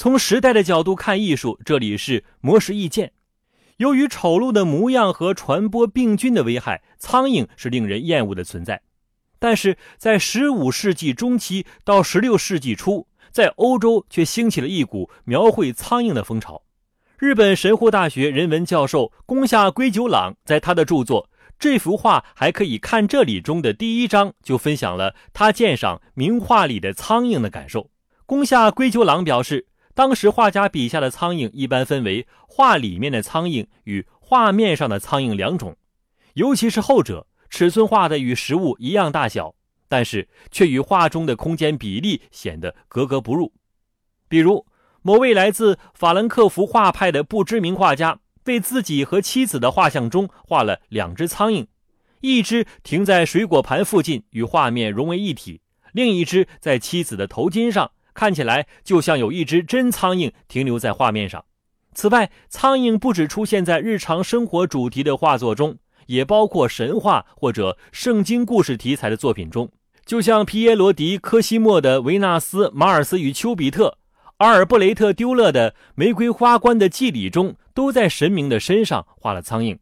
从时代的角度看艺术，这里是魔石意见。由于丑陋的模样和传播病菌的危害，苍蝇是令人厌恶的存在。但是在十五世纪中期到十六世纪初，在欧洲却兴起了一股描绘苍蝇的风潮。日本神户大学人文教授宫下圭久朗在他的著作《这幅画还可以看这里》中的第一章就分享了他鉴赏名画里的苍蝇的感受。宫下圭久朗表示。当时画家笔下的苍蝇一般分为画里面的苍蝇与画面上的苍蝇两种，尤其是后者，尺寸画的与实物一样大小，但是却与画中的空间比例显得格格不入。比如，某位来自法兰克福画派的不知名画家，为自己和妻子的画像中画了两只苍蝇，一只停在水果盘附近与画面融为一体，另一只在妻子的头巾上。看起来就像有一只真苍蝇停留在画面上。此外，苍蝇不只出现在日常生活主题的画作中，也包括神话或者圣经故事题材的作品中。就像皮耶罗·迪科西莫的《维纳斯、马尔斯与丘比特》，阿尔布雷特·丢勒的《玫瑰花冠的祭礼》中，都在神明的身上画了苍蝇。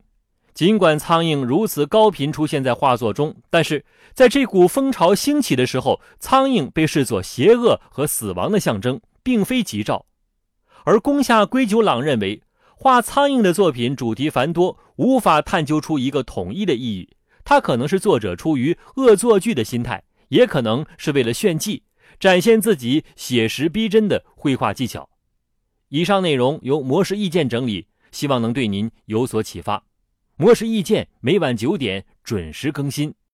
尽管苍蝇如此高频出现在画作中，但是在这股风潮兴起的时候，苍蝇被视作邪恶和死亡的象征，并非吉兆。而宫下圭久朗认为，画苍蝇的作品主题繁多，无法探究出一个统一的意义。它可能是作者出于恶作剧的心态，也可能是为了炫技，展现自己写实逼真的绘画技巧。以上内容由模式意见整理，希望能对您有所启发。模式意见每晚九点准时更新。